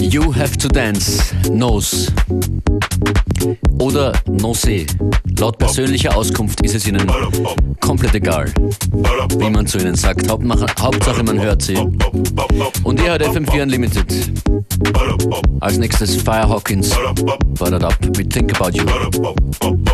You Have to Dance, Nose. Oder Nosé. Laut persönlicher Auskunft ist es ihnen komplett egal, wie man zu ihnen sagt. Hauptsache man hört sie. Und ihr hört FM4 Unlimited. Als nächstes Fire Hawkins. Feuert ab mit Think About You.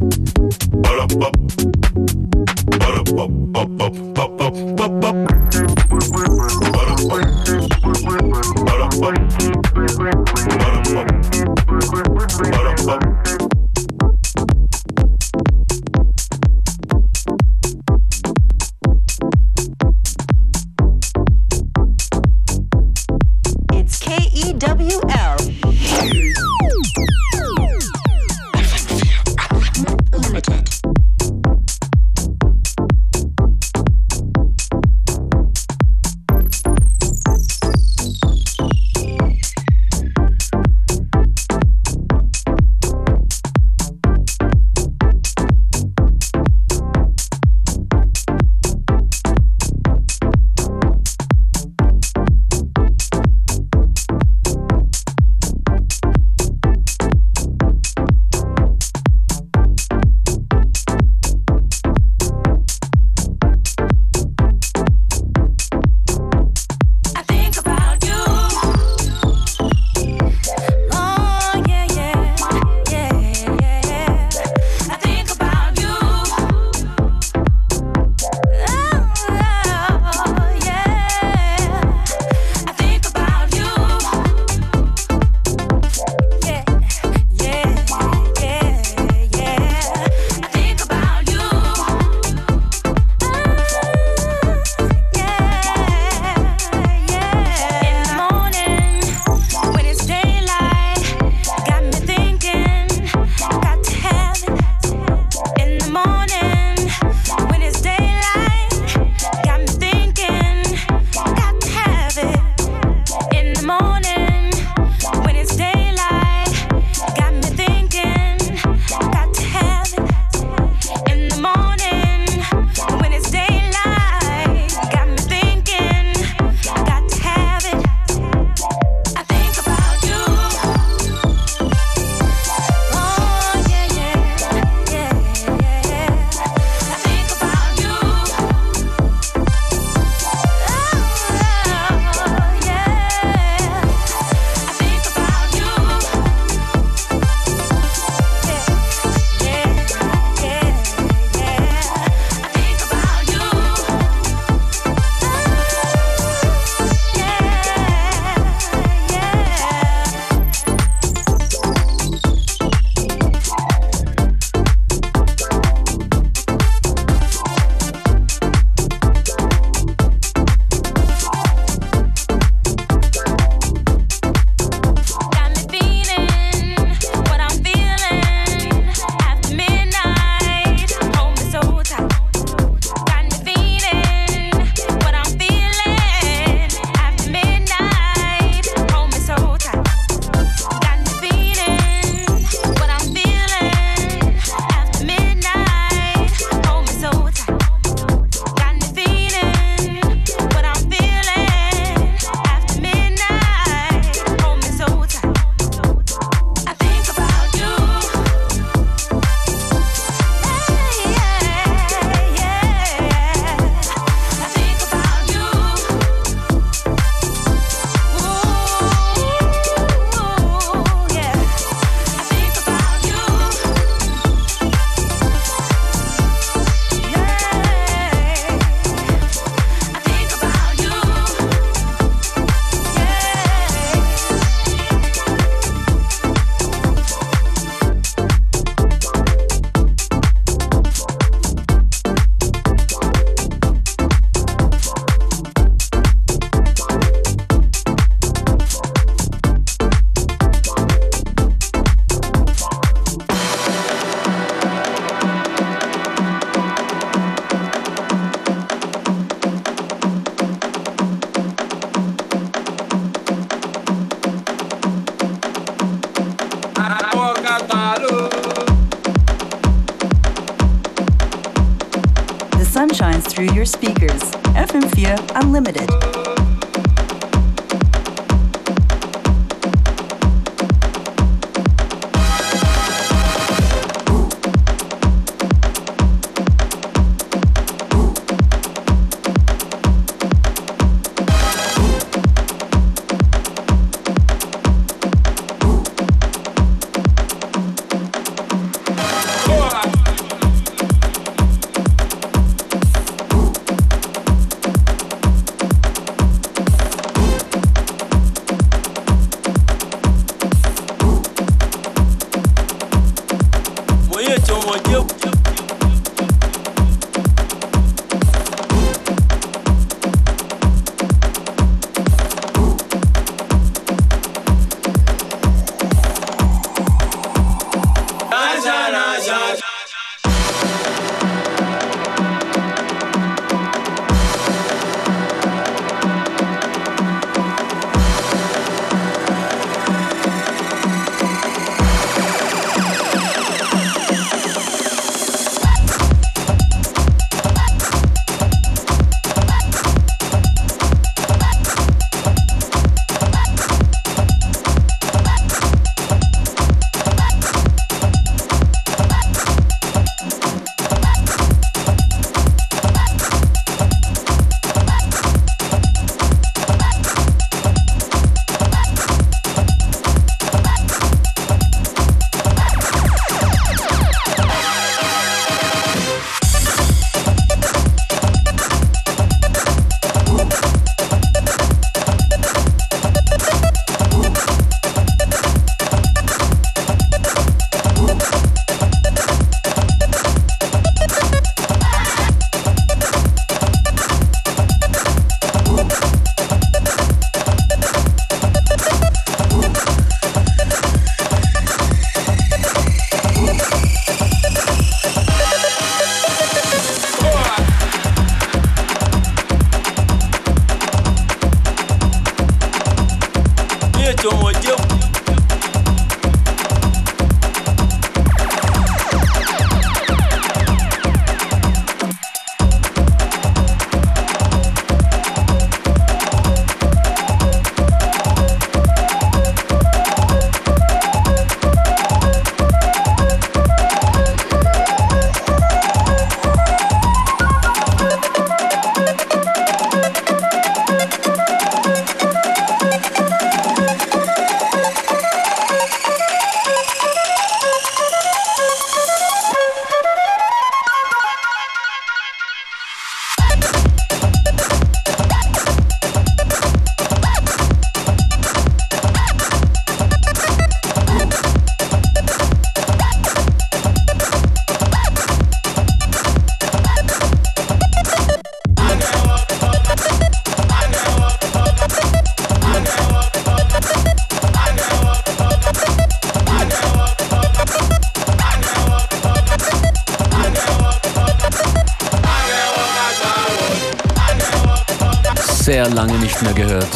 sehr lange nicht mehr gehört.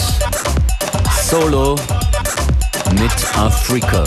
Solo mit Afrika.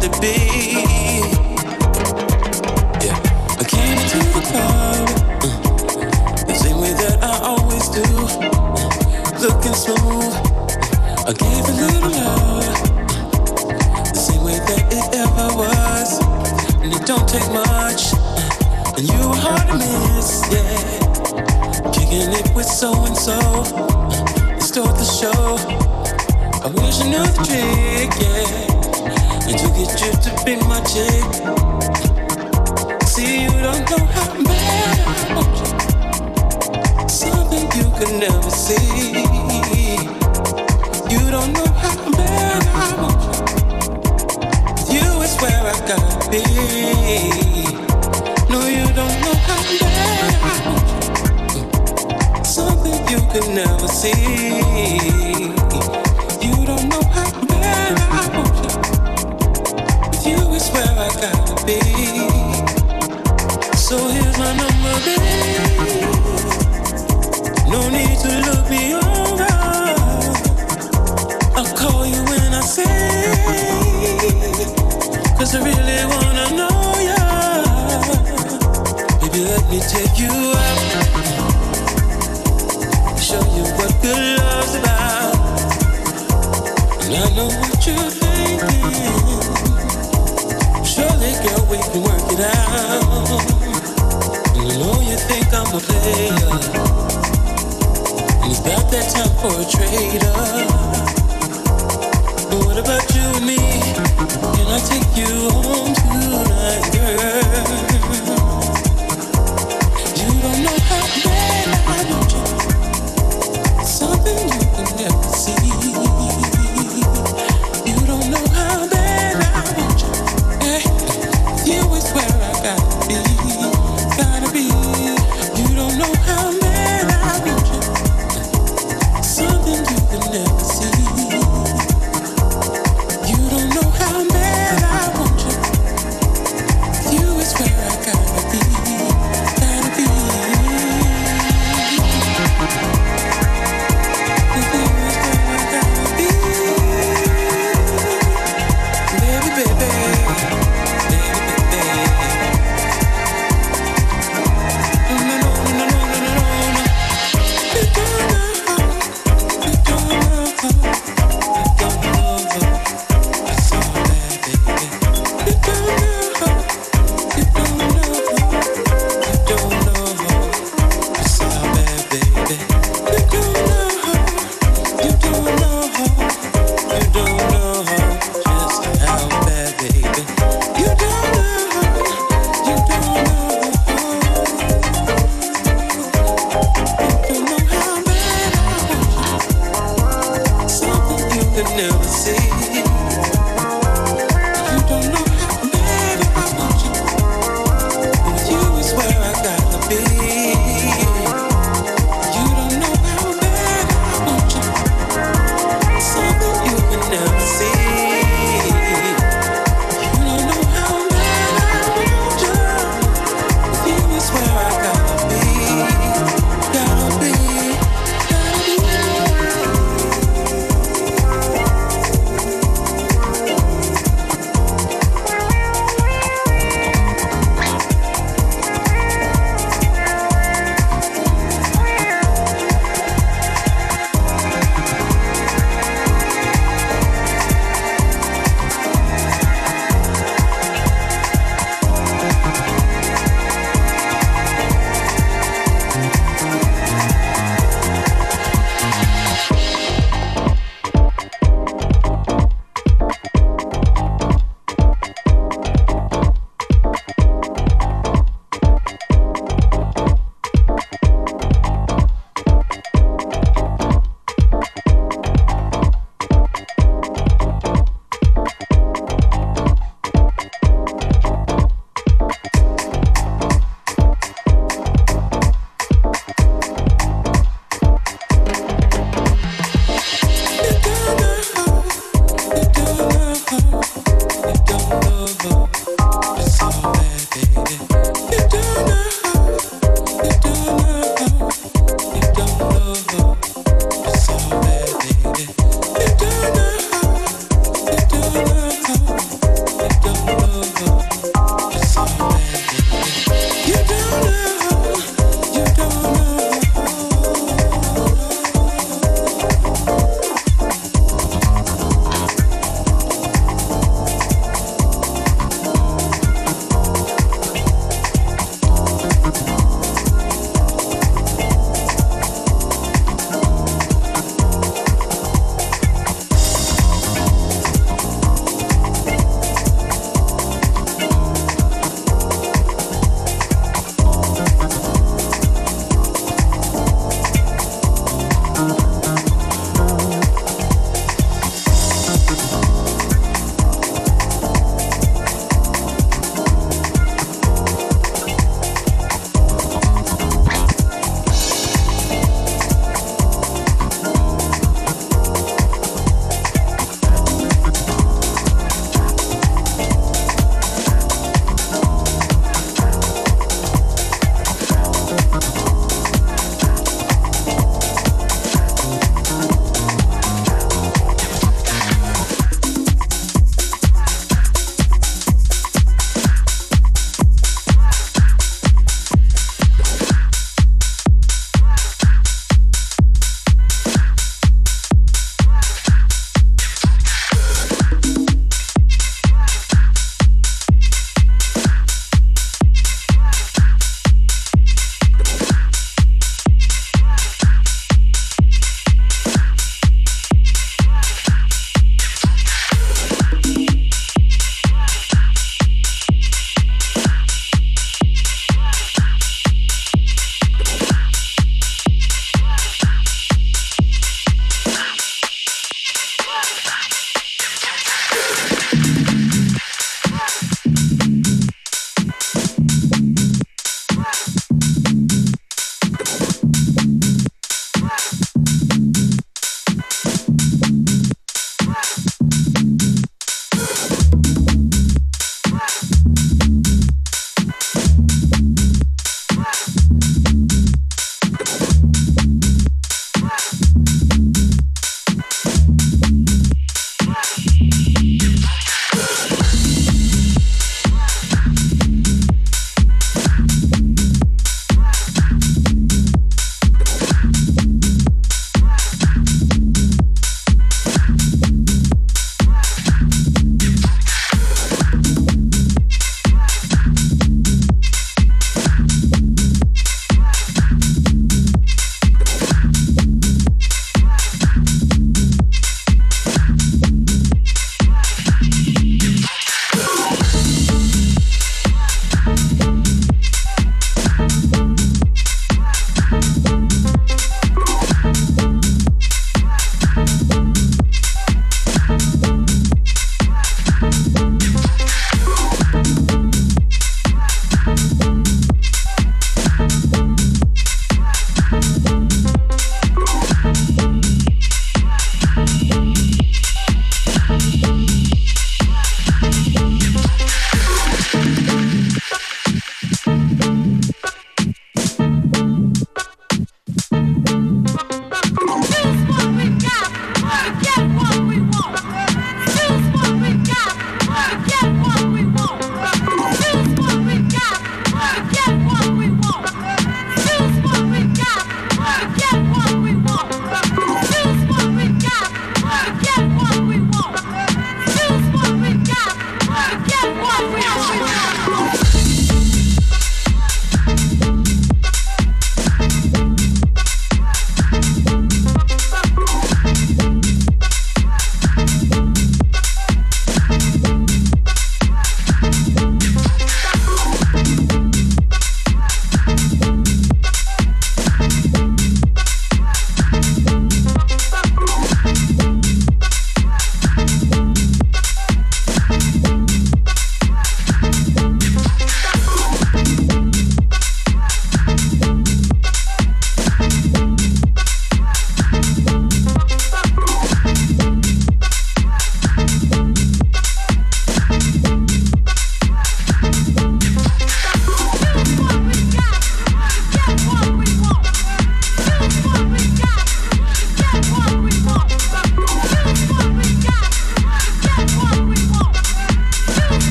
To be. Yeah, I came to the club the same way that I always do, mm. looking smooth. I gave a little love the same way that it ever was, and it don't take much. And you were hard to miss, yeah. Kicking it with so and so, mm. stole the show. I wish I knew the trick, yeah. And to get you to be my. See, you don't know how bad you. Something you never see. You don't know how bad I want you. You is where I gotta be. No, you don't know how bad I want you. Something you could never see. So here's my number, babe. No need to look me over. I'll call you when I say. Cause I really wanna know ya. Baby, let me take you out. Show you what good love's about. And I know what thinking. Surely, girl, we can work it out. I know you think I'm a player. It's about that time for a trader. But what about you and me? Can I take you home tonight, girl? You don't know how bad I want you. Something you can never see.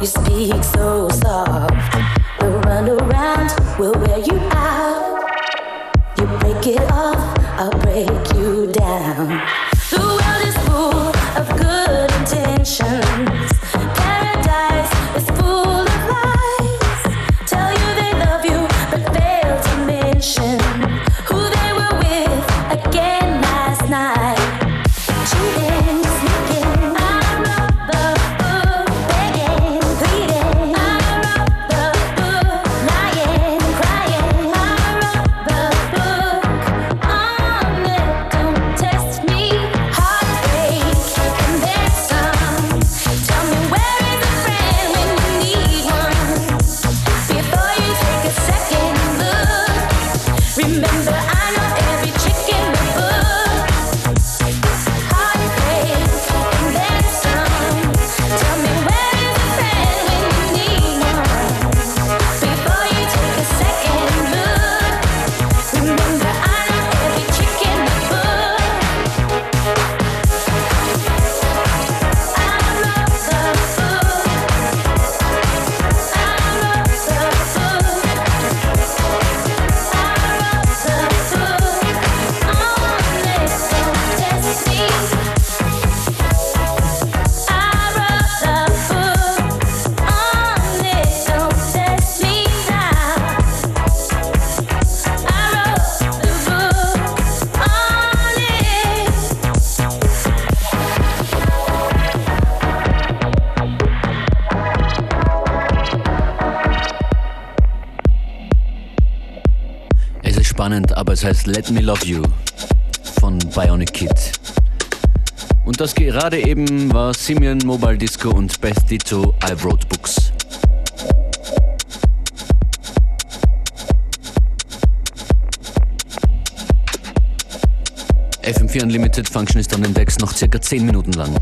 You speak so soft. We'll run around, we'll wear you out. You break it off, I'll break you down. The world is full of good intentions. Das heißt Let Me Love You von Bionic Kid. Und das gerade eben war Simeon Mobile Disco und Beth Ditto I Wrote Books. FM4 Unlimited Function ist an den Decks noch circa 10 Minuten lang.